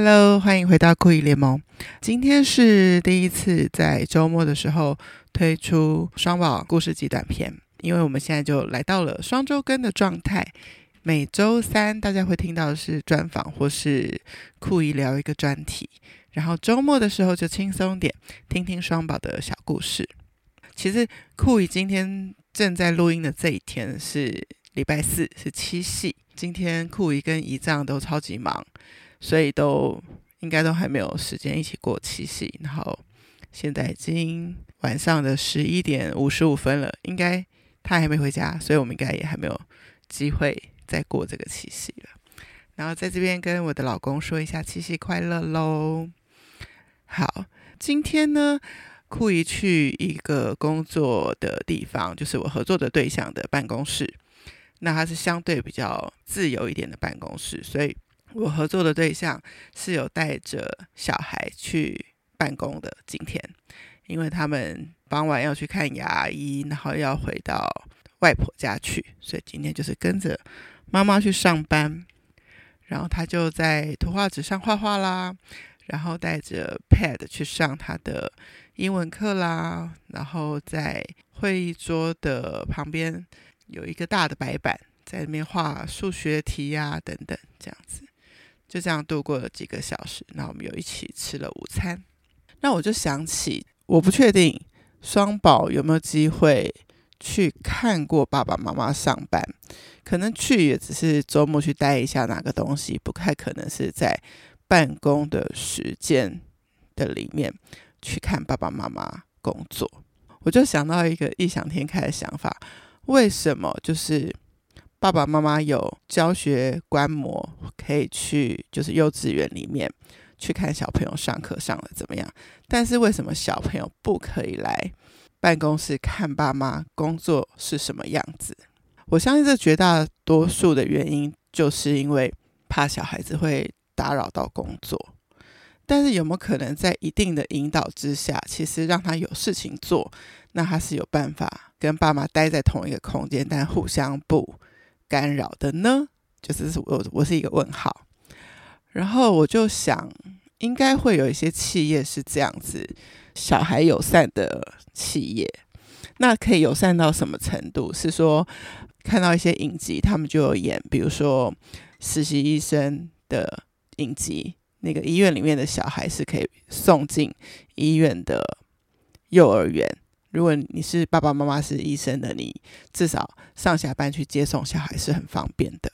Hello，欢迎回到酷姨联盟。今天是第一次在周末的时候推出双宝故事集短片，因为我们现在就来到了双周更的状态。每周三大家会听到的是专访或是酷姨聊一个专题，然后周末的时候就轻松点，听听双宝的小故事。其实酷姨今天正在录音的这一天是礼拜四，是七夕。今天酷姨跟仪仗都超级忙，所以都应该都还没有时间一起过七夕。然后现在已经晚上的十一点五十五分了，应该他还没回家，所以我们应该也还没有机会再过这个七夕了。然后在这边跟我的老公说一下七夕快乐喽。好，今天呢，酷姨去一个工作的地方，就是我合作的对象的办公室。那它是相对比较自由一点的办公室，所以我合作的对象是有带着小孩去办公的。今天，因为他们傍晚要去看牙医，然后要回到外婆家去，所以今天就是跟着妈妈去上班。然后他就在图画纸上画画啦，然后带着 Pad 去上他的英文课啦，然后在会议桌的旁边。有一个大的白板，在那边画数学题呀、等等，这样子，就这样度过了几个小时。那我们又一起吃了午餐。那我就想起，我不确定双宝有没有机会去看过爸爸妈妈上班，可能去也只是周末去待一下哪个东西，不太可能是在办公的时间的里面去看爸爸妈妈工作。我就想到一个异想天开的想法。为什么就是爸爸妈妈有教学观摩，可以去就是幼稚园里面去看小朋友上课上的怎么样？但是为什么小朋友不可以来办公室看爸妈工作是什么样子？我相信这绝大多数的原因就是因为怕小孩子会打扰到工作。但是有没有可能在一定的引导之下，其实让他有事情做，那他是有办法跟爸妈待在同一个空间，但互相不干扰的呢？就是我我是一个问号。然后我就想，应该会有一些企业是这样子，小孩友善的企业。那可以友善到什么程度？是说看到一些影集，他们就有演，比如说实习医生的影集。那个医院里面的小孩是可以送进医院的幼儿园。如果你是爸爸妈妈是医生的，你至少上下班去接送小孩是很方便的。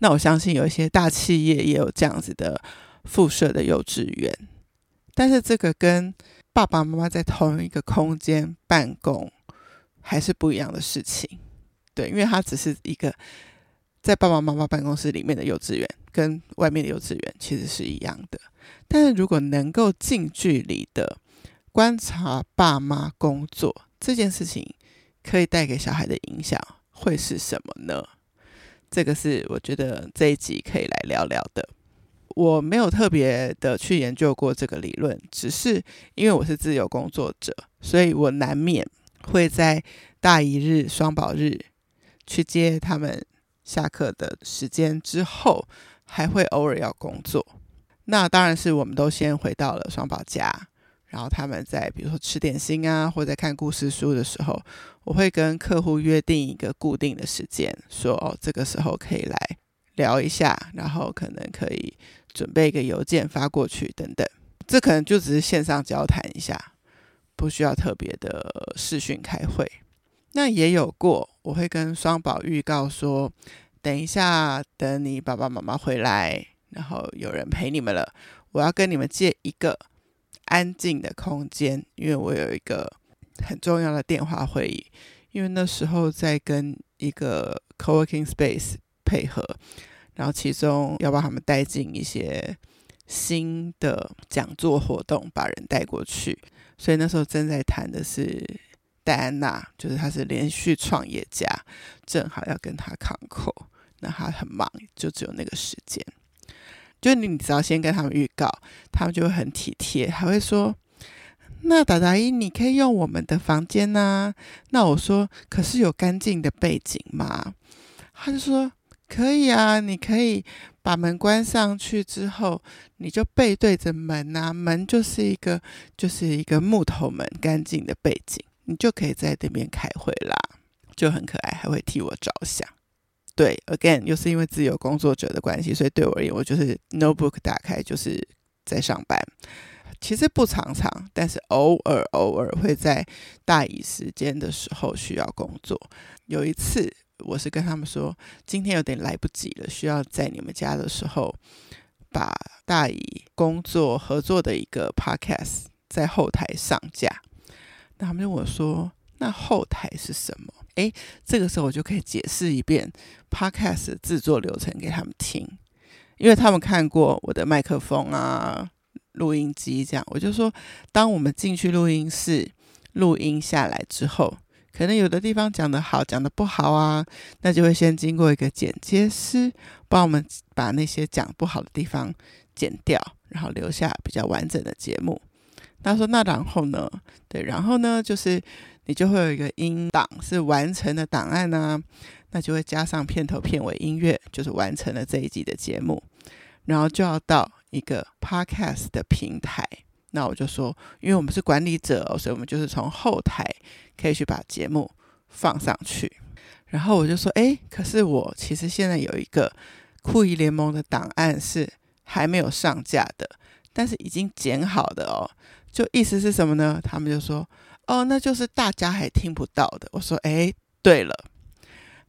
那我相信有一些大企业也有这样子的附设的幼稚园，但是这个跟爸爸妈妈在同一个空间办公还是不一样的事情。对，因为它只是一个。在爸爸妈妈办公室里面的幼稚园跟外面的幼稚园其实是一样的，但是如果能够近距离的观察爸妈工作这件事情，可以带给小孩的影响会是什么呢？这个是我觉得这一集可以来聊聊的。我没有特别的去研究过这个理论，只是因为我是自由工作者，所以我难免会在大一日、双宝日去接他们。下课的时间之后，还会偶尔要工作。那当然是我们都先回到了双宝家，然后他们在比如说吃点心啊，或者在看故事书的时候，我会跟客户约定一个固定的时间，说哦，这个时候可以来聊一下，然后可能可以准备一个邮件发过去等等。这可能就只是线上交谈一下，不需要特别的视讯开会。那也有过，我会跟双宝预告说，等一下，等你爸爸妈妈回来，然后有人陪你们了，我要跟你们借一个安静的空间，因为我有一个很重要的电话会议，因为那时候在跟一个 co-working space 配合，然后其中要把他们带进一些新的讲座活动，把人带过去，所以那时候正在谈的是。戴安娜就是她是连续创业家，正好要跟她康口，那她很忙，就只有那个时间。就你只要先跟他们预告，他们就会很体贴，还会说：“那达达伊，你可以用我们的房间呐。”那我说：“可是有干净的背景吗？”他就说：“可以啊，你可以把门关上去之后，你就背对着门啊，门就是一个就是一个木头门，干净的背景，你就可以在这边开会啦，就很可爱，还会替我着想。对，again 又是因为自由工作者的关系，所以对我而言，我就是 notebook 打开就是在上班。其实不常常，但是偶尔偶尔会在大姨时间的时候需要工作。有一次，我是跟他们说，今天有点来不及了，需要在你们家的时候把大姨工作合作的一个 podcast 在后台上架。那他们问我说：“那后台是什么？”诶，这个时候我就可以解释一遍 podcast 制作流程给他们听，因为他们看过我的麦克风啊。录音机这样，我就说，当我们进去录音室录音下来之后，可能有的地方讲得好，讲得不好啊，那就会先经过一个剪接师帮我们把那些讲不好的地方剪掉，然后留下比较完整的节目。他说：“那然后呢？对，然后呢，就是你就会有一个音档是完成的档案呢，那就会加上片头片尾音乐，就是完成了这一集的节目，然后就要到。”一个 podcast 的平台，那我就说，因为我们是管理者哦，所以我们就是从后台可以去把节目放上去。然后我就说，诶，可是我其实现在有一个酷姨联盟的档案是还没有上架的，但是已经剪好的哦。就意思是什么呢？他们就说，哦，那就是大家还听不到的。我说，诶，对了。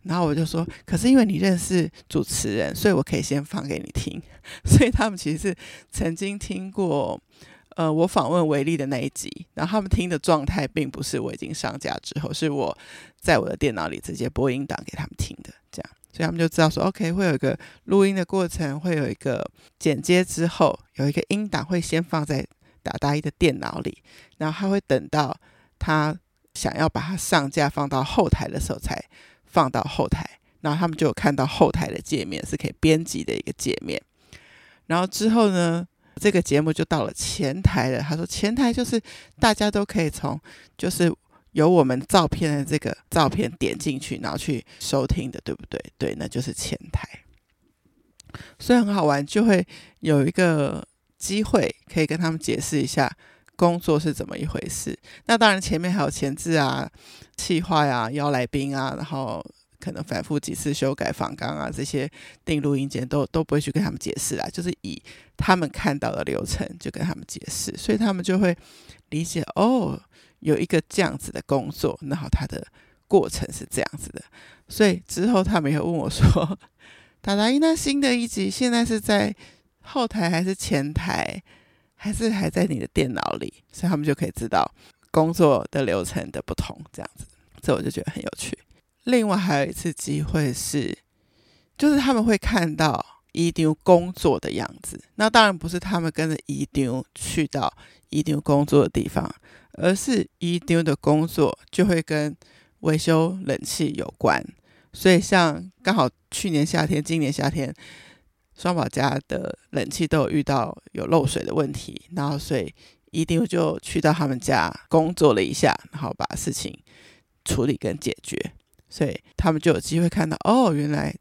然后我就说，可是因为你认识主持人，所以我可以先放给你听。所以他们其实是曾经听过，呃，我访问维力的那一集，然后他们听的状态并不是我已经上架之后，是我在我的电脑里直接播音档给他们听的，这样，所以他们就知道说，OK，会有一个录音的过程，会有一个剪接之后，有一个音档会先放在达达一的电脑里，然后他会等到他想要把它上架放到后台的时候才。放到后台，然后他们就看到后台的界面是可以编辑的一个界面。然后之后呢，这个节目就到了前台了。他说前台就是大家都可以从就是有我们照片的这个照片点进去，然后去收听的，对不对？对，那就是前台。所以很好玩，就会有一个机会可以跟他们解释一下工作是怎么一回事。那当然前面还有前置啊。企划呀，邀来宾啊，然后可能反复几次修改访纲啊，这些定录音间都都不会去跟他们解释啦，就是以他们看到的流程就跟他们解释，所以他们就会理解哦，有一个这样子的工作，然后他的过程是这样子的，所以之后他们也会问我说：“ 达达一，那新的一集现在是在后台还是前台，还是还在你的电脑里？”所以他们就可以知道工作的流程的不同，这样子。这我就觉得很有趣。另外还有一次机会是，就是他们会看到姨丈工作的样子。那当然不是他们跟着姨丈去到姨丈工作的地方，而是姨丈的工作就会跟维修冷气有关。所以像刚好去年夏天、今年夏天，双宝家的冷气都有遇到有漏水的问题，然后所以一定就去到他们家工作了一下，然后把事情。处理跟解决，所以他们就有机会看到哦，原来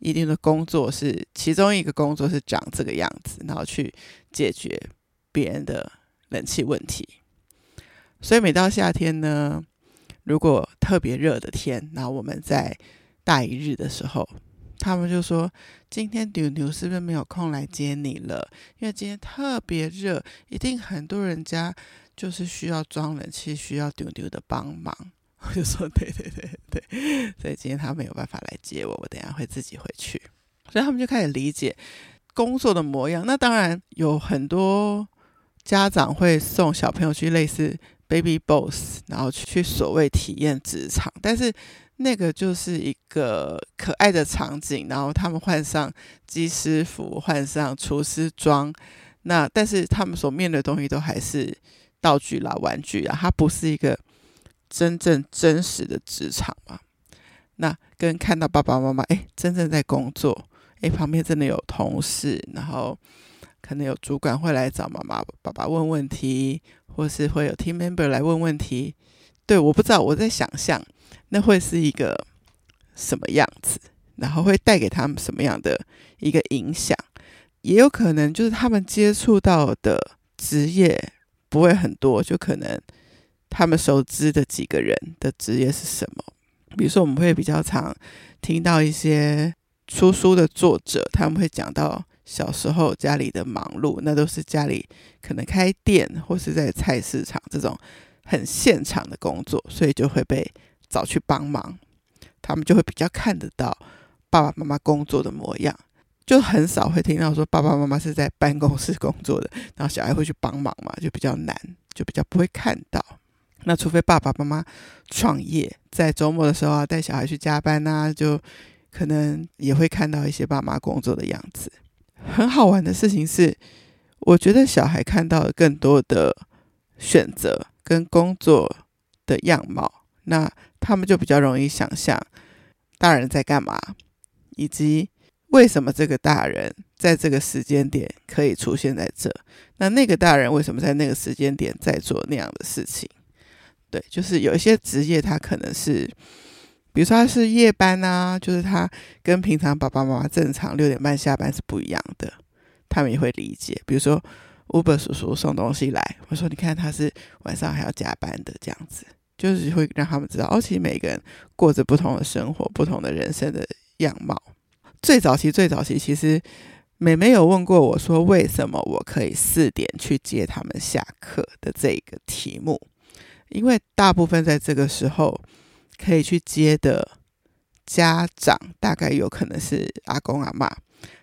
一定的工作是其中一个工作是长这个样子，然后去解决别人的冷气问题。所以每到夏天呢，如果特别热的天，然后我们在大一日的时候，他们就说：“今天牛牛是不是没有空来接你了？因为今天特别热，一定很多人家就是需要装冷气，需要牛牛的帮忙。”我就说对对对对，所以今天他没有办法来接我，我等下会自己回去。所以他们就开始理解工作的模样。那当然有很多家长会送小朋友去类似 Baby Boss，然后去所谓体验职场，但是那个就是一个可爱的场景，然后他们换上机师服，换上厨师装，那但是他们所面对的东西都还是道具啦、玩具啊，它不是一个。真正真实的职场嘛，那跟看到爸爸妈妈哎，真正在工作，哎，旁边真的有同事，然后可能有主管会来找妈妈爸爸问问题，或是会有 team member 来问问题。对，我不知道，我在想象那会是一个什么样子。然后会带给他们什么样的一个影响？也有可能就是他们接触到的职业不会很多，就可能他们熟知的几个人的职业是什么？比如说，我们会比较常听到一些出书的作者，他们会讲到小时候家里的忙碌，那都是家里可能开店或是在菜市场这种很现场的工作，所以就会被找去帮忙。他们就会比较看得到爸爸妈妈工作的模样，就很少会听到说爸爸妈妈是在办公室工作的，然后小孩会去帮忙嘛，就比较难，就比较不会看到。那除非爸爸妈妈创业，在周末的时候啊，带小孩去加班啊，就可能也会看到一些爸妈工作的样子。很好玩的事情是，我觉得小孩看到了更多的选择跟工作的样貌，那他们就比较容易想象大人在干嘛，以及为什么这个大人在这个时间点可以出现在这，那那个大人为什么在那个时间点在做那样的事情。对，就是有一些职业，他可能是，比如说他是夜班啊，就是他跟平常爸爸妈妈正常六点半下班是不一样的，他们也会理解。比如说 Uber 叔叔送东西来，我说你看他是晚上还要加班的，这样子，就是会让他们知道，哦，其实每个人过着不同的生活，不同的人生的样貌。最早期，最早期，其实妹妹有问过我说，为什么我可以四点去接他们下课的这个题目。因为大部分在这个时候可以去接的家长，大概有可能是阿公阿嬷，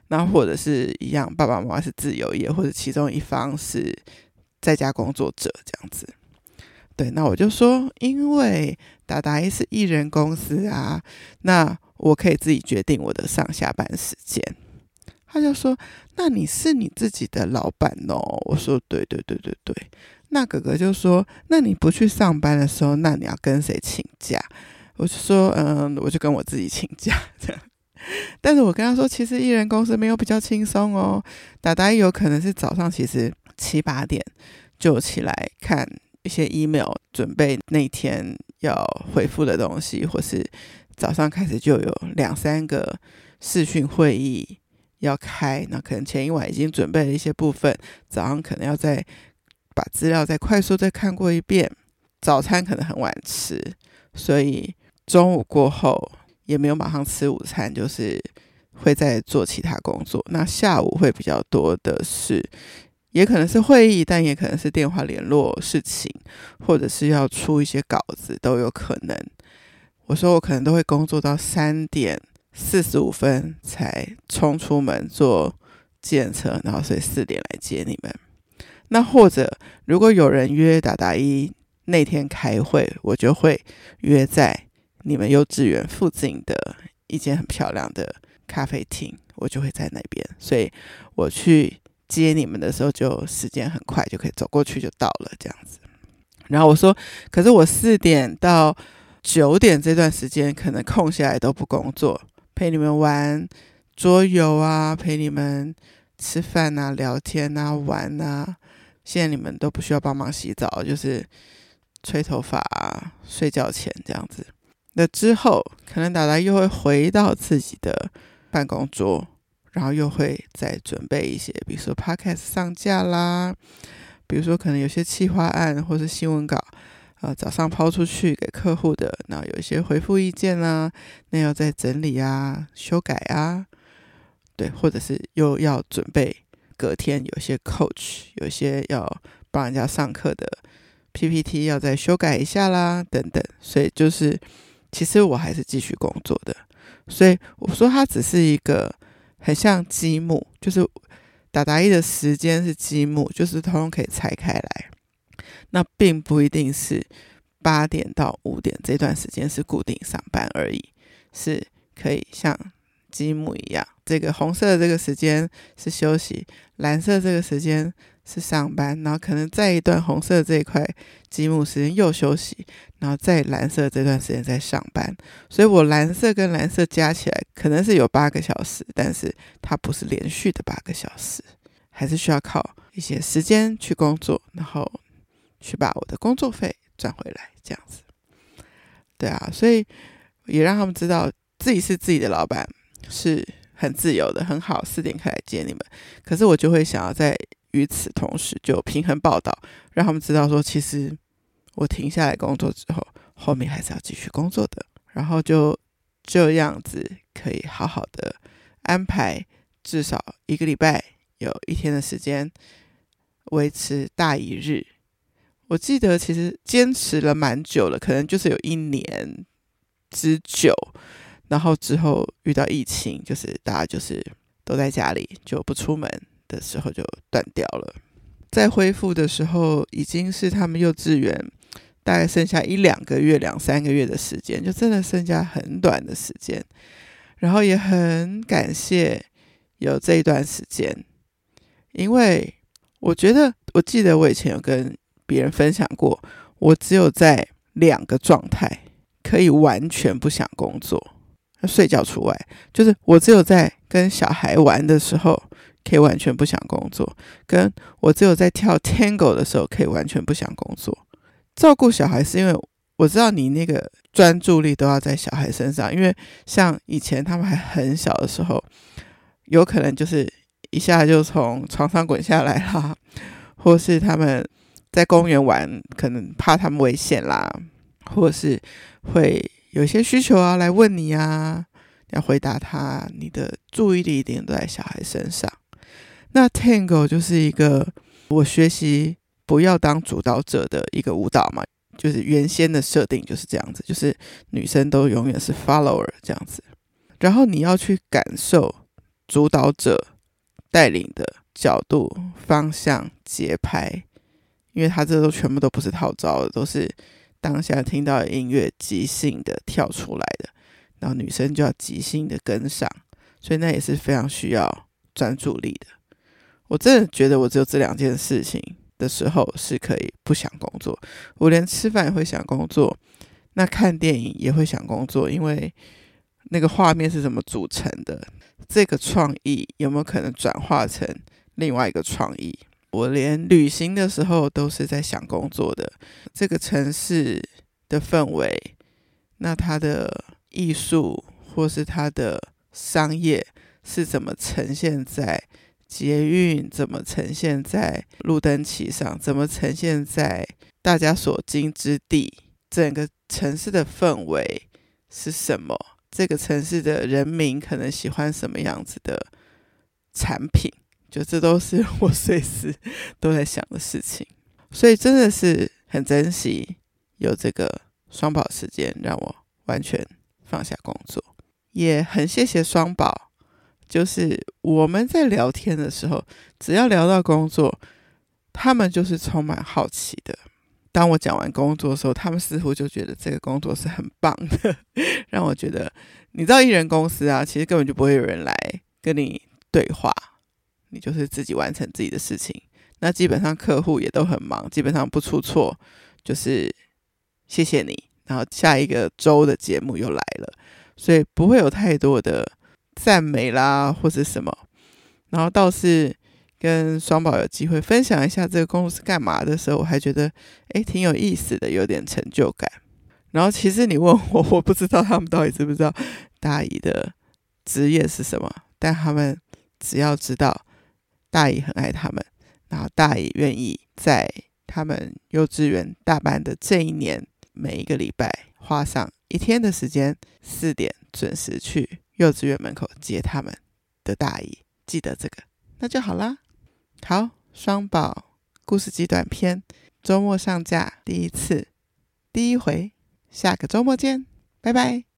然后或者是一样爸爸妈妈是自由业，或者其中一方是在家工作者这样子。对，那我就说，因为达达是艺人公司啊，那我可以自己决定我的上下班时间。他就说，那你是你自己的老板哦。我说，对对对对对。那哥哥就说：“那你不去上班的时候，那你要跟谁请假？”我就说：“嗯，我就跟我自己请假。”这样，但是我跟他说：“其实艺人公司没有比较轻松哦。达达有可能是早上其实七八点就起来看一些 email，准备那天要回复的东西，或是早上开始就有两三个视讯会议要开。那可能前一晚已经准备了一些部分，早上可能要再。”把资料再快速再看过一遍，早餐可能很晚吃，所以中午过后也没有马上吃午餐，就是会再做其他工作。那下午会比较多的是，也可能是会议，但也可能是电话联络事情，或者是要出一些稿子都有可能。我说我可能都会工作到三点四十五分才冲出门坐计程车，然后所以四点来接你们。那或者，如果有人约达达一那天开会，我就会约在你们幼稚园附近的一间很漂亮的咖啡厅，我就会在那边。所以我去接你们的时候，就时间很快，就可以走过去就到了这样子。然后我说，可是我四点到九点这段时间，可能空下来都不工作，陪你们玩桌游啊，陪你们吃饭啊、聊天啊、玩啊。现在你们都不需要帮忙洗澡，就是吹头发啊、睡觉前这样子。那之后，可能达达又会回到自己的办公桌，然后又会再准备一些，比如说 Podcast 上架啦，比如说可能有些企划案或是新闻稿，呃，早上抛出去给客户的，然后有一些回复意见啊，那要再整理啊、修改啊，对，或者是又要准备。隔天有些 coach，有些要帮人家上课的 PPT 要再修改一下啦，等等。所以就是，其实我还是继续工作的。所以我说它只是一个很像积木，就是达达一的时间是积木，就是通通可以拆开来。那并不一定是八点到五点这段时间是固定上班而已，是可以像。积木一样，这个红色的这个时间是休息，蓝色这个时间是上班，然后可能再一段红色这一块积木时间又休息，然后再蓝色这段时间再上班。所以我蓝色跟蓝色加起来可能是有八个小时，但是它不是连续的八个小时，还是需要靠一些时间去工作，然后去把我的工作费赚回来，这样子。对啊，所以也让他们知道自己是自己的老板。是很自由的，很好，四点开来接你们。可是我就会想要在与此同时就平衡报道，让他们知道说，其实我停下来工作之后，后面还是要继续工作的。然后就这样子可以好好的安排，至少一个礼拜有一天的时间维持大一日。我记得其实坚持了蛮久了，可能就是有一年之久。然后之后遇到疫情，就是大家就是都在家里就不出门的时候就断掉了。在恢复的时候，已经是他们幼稚园大概剩下一两个月、两三个月的时间，就真的剩下很短的时间。然后也很感谢有这一段时间，因为我觉得，我记得我以前有跟别人分享过，我只有在两个状态可以完全不想工作，睡觉除外，就是我只有在跟小孩玩的时候可以完全不想工作，跟我只有在跳 Tango 的时候可以完全不想工作。照顾小孩是因为我知道你那个专注力都要在小孩身上，因为像以前他们还很小的时候，有可能就是一下就从床上滚下来啦，或是他们。在公园玩，可能怕他们危险啦，或是会有些需求啊来问你啊，要回答他，你的注意力一定都在小孩身上。那 Tango 就是一个我学习不要当主导者的一个舞蹈嘛，就是原先的设定就是这样子，就是女生都永远是 follower 这样子，然后你要去感受主导者带领的角度、方向、节拍。因为他这都全部都不是套招的，都是当下听到的音乐即兴的跳出来的，然后女生就要即兴的跟上，所以那也是非常需要专注力的。我真的觉得我只有这两件事情的时候是可以不想工作，我连吃饭也会想工作，那看电影也会想工作，因为那个画面是怎么组成的，这个创意有没有可能转化成另外一个创意？我连旅行的时候都是在想工作的，这个城市的氛围，那它的艺术或是它的商业是怎么呈现在捷运，怎么呈现在路灯旗上，怎么呈现在大家所经之地，整个城市的氛围是什么？这个城市的人民可能喜欢什么样子的产品？就这都是 我随时都在想的事情，所以真的是很珍惜有这个双宝时间，让我完全放下工作，也很谢谢双宝。就是我们在聊天的时候，只要聊到工作，他们就是充满好奇的。当我讲完工作的时候，他们似乎就觉得这个工作是很棒的，让我觉得，你知道艺人公司啊，其实根本就不会有人来跟你对话。你就是自己完成自己的事情，那基本上客户也都很忙，基本上不出错，就是谢谢你。然后下一个周的节目又来了，所以不会有太多的赞美啦或者什么。然后倒是跟双宝有机会分享一下这个工作是干嘛的时候，我还觉得诶挺有意思的，有点成就感。然后其实你问我，我不知道他们到底知不知道大姨的职业是什么，但他们只要知道。大姨很爱他们，然后大姨愿意在他们幼稚园大班的这一年，每一个礼拜花上一天的时间，四点准时去幼稚园门口接他们的大姨。记得这个，那就好啦。好，双宝故事集短篇，周末上架第一次，第一回，下个周末见，拜拜。